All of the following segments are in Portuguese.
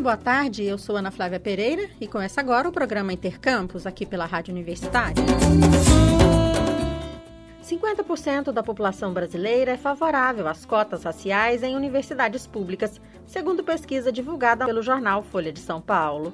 Boa tarde. Eu sou Ana Flávia Pereira e começa agora o programa Intercampus aqui pela Rádio Universitária. 50% da população brasileira é favorável às cotas raciais em universidades públicas, segundo pesquisa divulgada pelo jornal Folha de São Paulo.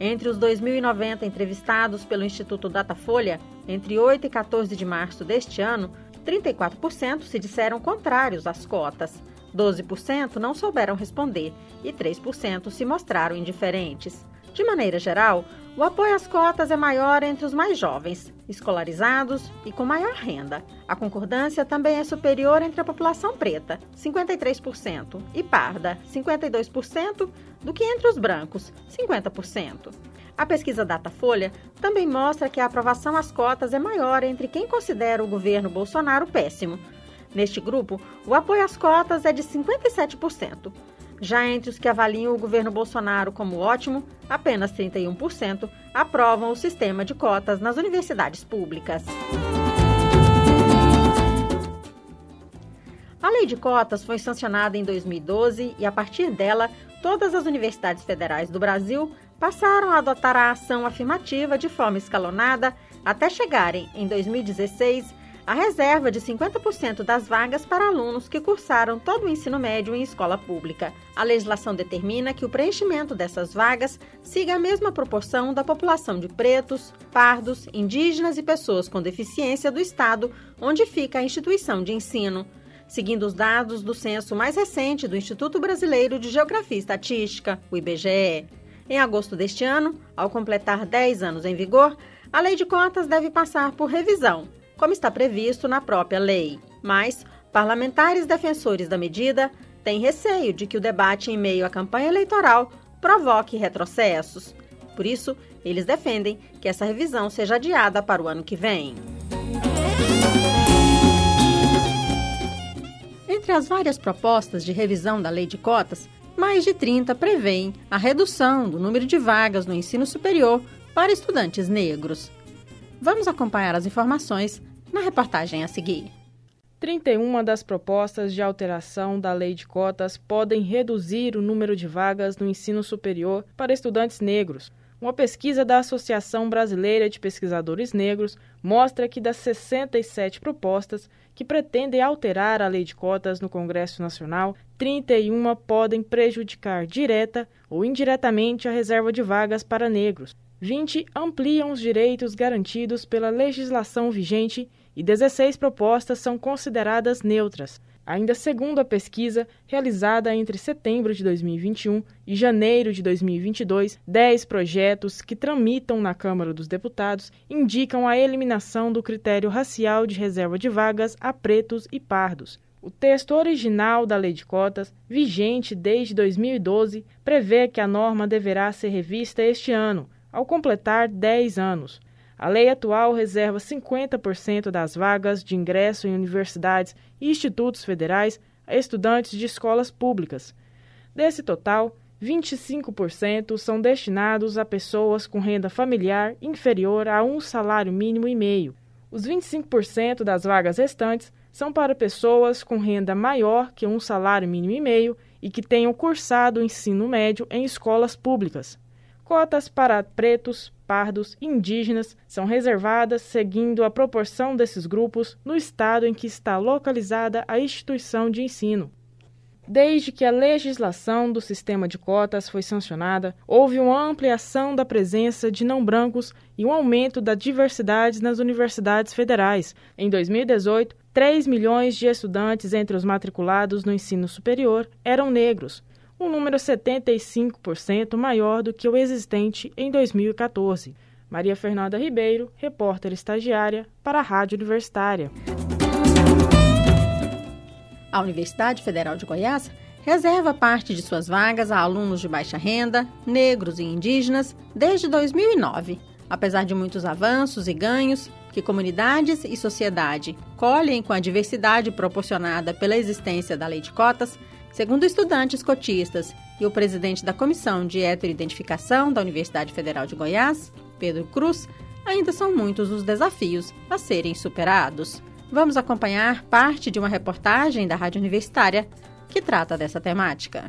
Entre os 2.090 entrevistados pelo Instituto Datafolha, entre 8 e 14 de março deste ano, 34% se disseram contrários às cotas. 12% não souberam responder e 3% se mostraram indiferentes. De maneira geral, o apoio às cotas é maior entre os mais jovens, escolarizados e com maior renda. A concordância também é superior entre a população preta, 53%, e parda, 52%, do que entre os brancos, 50%. A pesquisa Datafolha também mostra que a aprovação às cotas é maior entre quem considera o governo Bolsonaro péssimo, Neste grupo, o apoio às cotas é de 57%. Já entre os que avaliam o governo Bolsonaro como ótimo, apenas 31% aprovam o sistema de cotas nas universidades públicas. A lei de cotas foi sancionada em 2012 e, a partir dela, todas as universidades federais do Brasil passaram a adotar a ação afirmativa de forma escalonada até chegarem, em 2016, a reserva de 50% das vagas para alunos que cursaram todo o ensino médio em escola pública. A legislação determina que o preenchimento dessas vagas siga a mesma proporção da população de pretos, pardos, indígenas e pessoas com deficiência do estado onde fica a instituição de ensino. Seguindo os dados do censo mais recente do Instituto Brasileiro de Geografia e Estatística, o IBGE. Em agosto deste ano, ao completar 10 anos em vigor, a lei de cotas deve passar por revisão como está previsto na própria lei. Mas parlamentares defensores da medida têm receio de que o debate em meio à campanha eleitoral provoque retrocessos. Por isso, eles defendem que essa revisão seja adiada para o ano que vem. Entre as várias propostas de revisão da lei de cotas, mais de 30 prevêem a redução do número de vagas no ensino superior para estudantes negros. Vamos acompanhar as informações na reportagem a seguir. 31 das propostas de alteração da lei de cotas podem reduzir o número de vagas no ensino superior para estudantes negros. Uma pesquisa da Associação Brasileira de Pesquisadores Negros mostra que das 67 propostas que pretendem alterar a lei de cotas no Congresso Nacional, 31 podem prejudicar direta ou indiretamente a reserva de vagas para negros. 20 ampliam os direitos garantidos pela legislação vigente e 16 propostas são consideradas neutras. Ainda segundo a pesquisa realizada entre setembro de 2021 e janeiro de 2022, 10 projetos que tramitam na Câmara dos Deputados indicam a eliminação do critério racial de reserva de vagas a pretos e pardos. O texto original da Lei de Cotas, vigente desde 2012, prevê que a norma deverá ser revista este ano, ao completar 10 anos. A lei atual reserva 50% das vagas de ingresso em universidades e institutos federais a estudantes de escolas públicas. Desse total, 25% são destinados a pessoas com renda familiar inferior a um salário mínimo e meio. Os 25% das vagas restantes são para pessoas com renda maior que um salário mínimo e meio e que tenham cursado o ensino médio em escolas públicas. Cotas para pretos, pardos indígenas são reservadas seguindo a proporção desses grupos no estado em que está localizada a instituição de ensino. Desde que a legislação do sistema de cotas foi sancionada, houve uma ampliação da presença de não brancos e um aumento da diversidade nas universidades federais. Em 2018, 3 milhões de estudantes entre os matriculados no ensino superior eram negros, um número 75% maior do que o existente em 2014. Maria Fernanda Ribeiro, repórter estagiária para a Rádio Universitária. A Universidade Federal de Goiás reserva parte de suas vagas a alunos de baixa renda, negros e indígenas desde 2009. Apesar de muitos avanços e ganhos que comunidades e sociedade colhem com a diversidade proporcionada pela existência da lei de cotas, Segundo estudantes cotistas e o presidente da Comissão de Heteroidentificação da Universidade Federal de Goiás, Pedro Cruz, ainda são muitos os desafios a serem superados. Vamos acompanhar parte de uma reportagem da Rádio Universitária que trata dessa temática.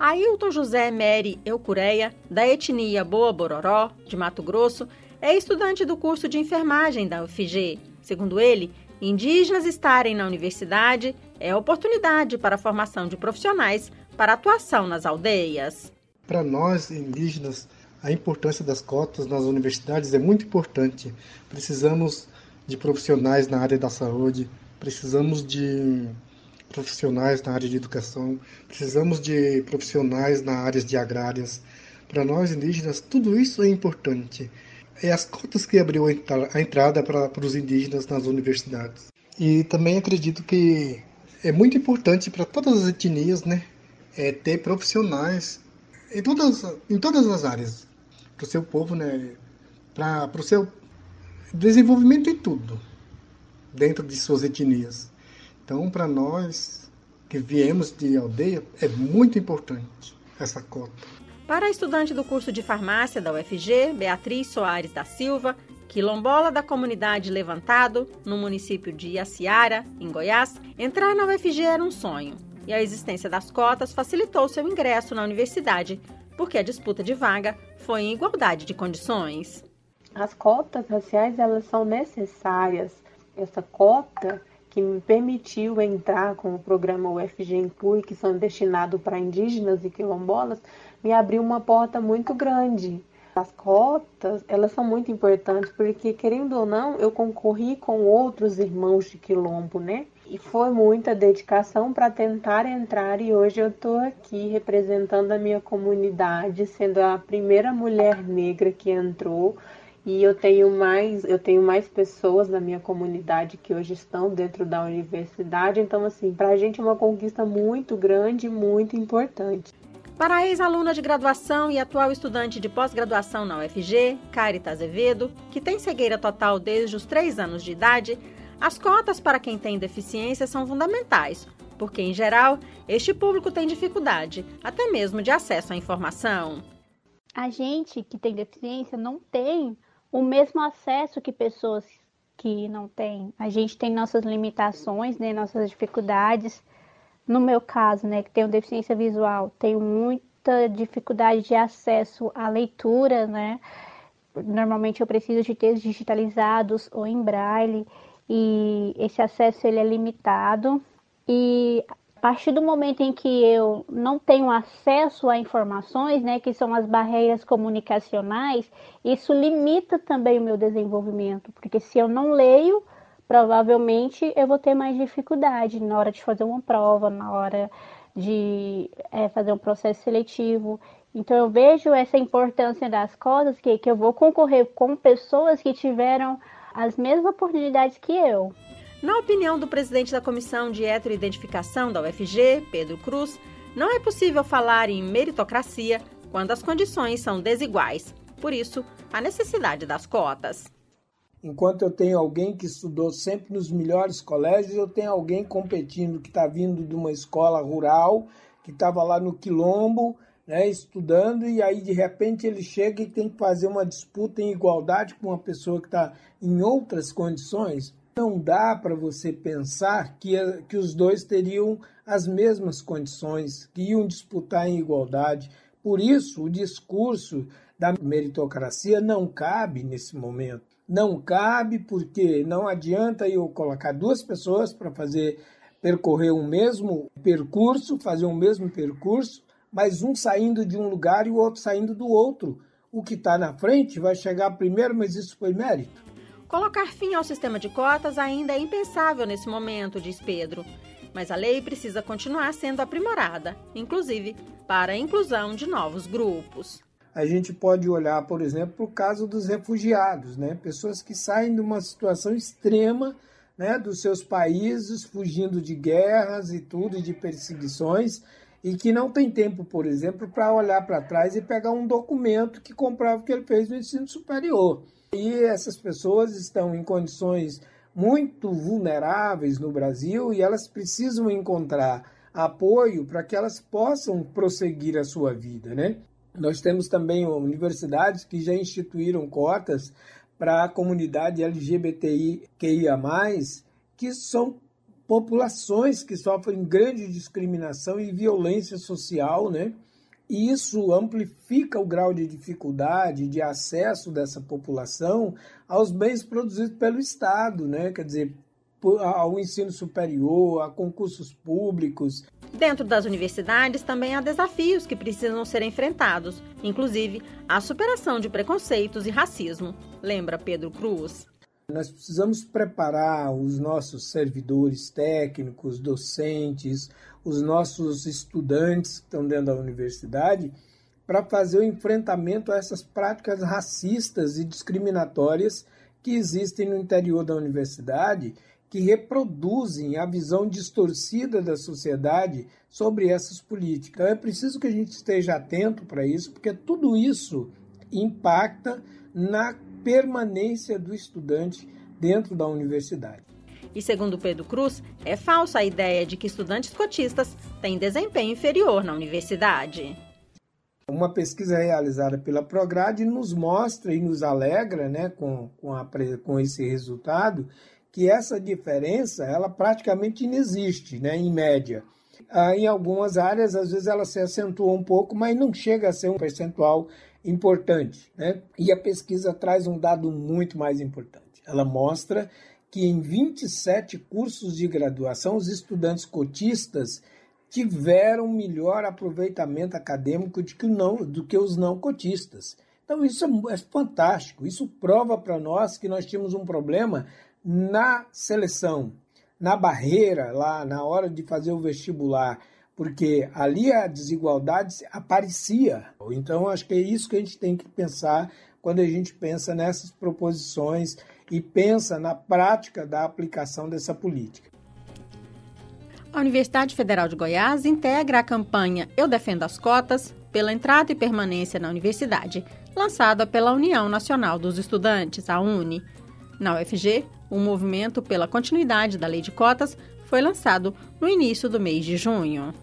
Ailton José Meri Eucureia, da etnia Boa Bororó, de Mato Grosso, é estudante do curso de enfermagem da UFG. Segundo ele, indígenas estarem na universidade é oportunidade para a formação de profissionais para atuação nas aldeias. Para nós, indígenas, a importância das cotas nas universidades é muito importante. Precisamos de profissionais na área da saúde, precisamos de profissionais na área de educação, precisamos de profissionais na área de agrárias. Para nós indígenas, tudo isso é importante. É as cotas que abriu a entrada para, para os indígenas nas universidades. E também acredito que é muito importante para todas as etnias, né, é ter profissionais em todas, em todas as áreas para o seu povo, né, para o seu desenvolvimento em tudo dentro de suas etnias. Então, para nós que viemos de aldeia, é muito importante essa cota. Para a estudante do curso de farmácia da UFG, Beatriz Soares da Silva, quilombola da comunidade Levantado, no município de Iaciara, em Goiás, entrar na UFG era um sonho. E a existência das cotas facilitou seu ingresso na universidade, porque a disputa de vaga foi em igualdade de condições. As cotas raciais elas são necessárias. Essa cota que me permitiu entrar com o programa UFG Inclui, que são destinados para indígenas e quilombolas, me abriu uma porta muito grande. As cotas, elas são muito importantes porque, querendo ou não, eu concorri com outros irmãos de quilombo, né? E foi muita dedicação para tentar entrar e hoje eu estou aqui representando a minha comunidade, sendo a primeira mulher negra que entrou e eu tenho mais, eu tenho mais pessoas da minha comunidade que hoje estão dentro da universidade, então assim, para a gente é uma conquista muito grande, muito importante. Para a ex-aluna de graduação e atual estudante de pós-graduação na UFG, Carita Azevedo, que tem cegueira total desde os 3 anos de idade, as cotas para quem tem deficiência são fundamentais, porque, em geral, este público tem dificuldade, até mesmo de acesso à informação. A gente que tem deficiência não tem o mesmo acesso que pessoas que não têm. A gente tem nossas limitações, né, nossas dificuldades. No meu caso, né, que tenho deficiência visual, tenho muita dificuldade de acesso à leitura, né? Normalmente eu preciso de textos digitalizados ou em braille e esse acesso ele é limitado. E partir do momento em que eu não tenho acesso a informações, né, que são as barreiras comunicacionais, isso limita também o meu desenvolvimento, porque se eu não leio, provavelmente eu vou ter mais dificuldade na hora de fazer uma prova, na hora de é, fazer um processo seletivo. Então eu vejo essa importância das coisas que, que eu vou concorrer com pessoas que tiveram as mesmas oportunidades que eu. Na opinião do presidente da Comissão de Heteroidentificação da UFG, Pedro Cruz, não é possível falar em meritocracia quando as condições são desiguais. Por isso, a necessidade das cotas. Enquanto eu tenho alguém que estudou sempre nos melhores colégios, eu tenho alguém competindo que está vindo de uma escola rural, que estava lá no quilombo, né, estudando, e aí de repente ele chega e tem que fazer uma disputa em igualdade com uma pessoa que está em outras condições. Não dá para você pensar que, que os dois teriam as mesmas condições, que iam disputar em igualdade. Por isso, o discurso da meritocracia não cabe nesse momento. Não cabe porque não adianta eu colocar duas pessoas para fazer percorrer o mesmo percurso, fazer o mesmo percurso, mas um saindo de um lugar e o outro saindo do outro. O que está na frente vai chegar primeiro, mas isso foi mérito. Colocar fim ao sistema de cotas ainda é impensável nesse momento, diz Pedro. Mas a lei precisa continuar sendo aprimorada, inclusive para a inclusão de novos grupos. A gente pode olhar, por exemplo, para o caso dos refugiados, né? pessoas que saem de uma situação extrema né, dos seus países, fugindo de guerras e tudo, de perseguições, e que não tem tempo, por exemplo, para olhar para trás e pegar um documento que comprova que ele fez no ensino superior. E essas pessoas estão em condições muito vulneráveis no Brasil e elas precisam encontrar apoio para que elas possam prosseguir a sua vida, né? Nós temos também universidades que já instituíram cotas para a comunidade LGBTIQIA+, que são populações que sofrem grande discriminação e violência social, né? E isso amplifica o grau de dificuldade de acesso dessa população aos bens produzidos pelo Estado, né? Quer dizer, ao ensino superior, a concursos públicos. Dentro das universidades também há desafios que precisam ser enfrentados, inclusive a superação de preconceitos e racismo. Lembra Pedro Cruz? Nós precisamos preparar os nossos servidores técnicos, docentes, os nossos estudantes que estão dentro da universidade para fazer o enfrentamento a essas práticas racistas e discriminatórias que existem no interior da universidade que reproduzem a visão distorcida da sociedade sobre essas políticas. Então é preciso que a gente esteja atento para isso, porque tudo isso impacta na permanência do estudante dentro da universidade. E segundo Pedro Cruz, é falsa a ideia de que estudantes cotistas têm desempenho inferior na universidade. Uma pesquisa realizada pela Prograde nos mostra e nos alegra né, com, com, a, com esse resultado que essa diferença ela praticamente inexiste, né, em média. Ah, em algumas áreas, às vezes, ela se acentua um pouco, mas não chega a ser um percentual importante. Né? E a pesquisa traz um dado muito mais importante. Ela mostra que em 27 cursos de graduação, os estudantes cotistas tiveram melhor aproveitamento acadêmico do que, não, do que os não cotistas. Então, isso é, é fantástico. Isso prova para nós que nós tínhamos um problema na seleção, na barreira, lá na hora de fazer o vestibular, porque ali a desigualdade aparecia. Então, acho que é isso que a gente tem que pensar quando a gente pensa nessas proposições e pensa na prática da aplicação dessa política. A Universidade Federal de Goiás integra a campanha Eu Defendo as Cotas pela entrada e permanência na universidade, lançada pela União Nacional dos Estudantes, a UNE. Na UFG, o movimento pela continuidade da lei de cotas foi lançado no início do mês de junho.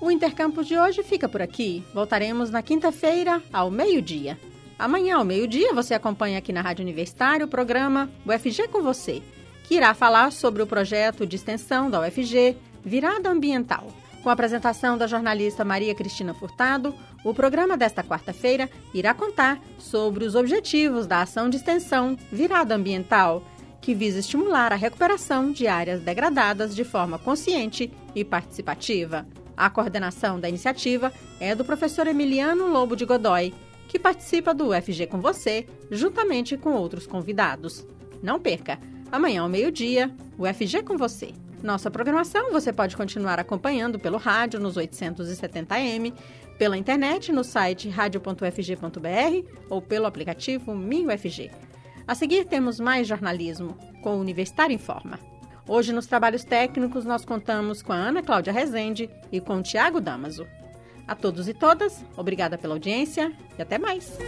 O Intercampus de hoje fica por aqui. Voltaremos na quinta-feira, ao meio-dia. Amanhã, ao meio-dia, você acompanha aqui na Rádio Universitária o programa UFG com você, que irá falar sobre o projeto de extensão da UFG Virada Ambiental. Com a apresentação da jornalista Maria Cristina Furtado, o programa desta quarta-feira irá contar sobre os objetivos da ação de extensão Virada Ambiental, que visa estimular a recuperação de áreas degradadas de forma consciente e participativa. A coordenação da iniciativa é do professor Emiliano Lobo de Godoy, que participa do UFG com você, juntamente com outros convidados. Não perca! Amanhã ao meio-dia, o UFG com você. Nossa programação você pode continuar acompanhando pelo rádio nos 870m, pela internet no site radio.fg.br ou pelo aplicativo MinUFG. A seguir temos mais jornalismo com o Universitário em Forma. Hoje nos trabalhos técnicos nós contamos com a Ana Cláudia Rezende e com o Tiago Damaso. A todos e todas, obrigada pela audiência e até mais.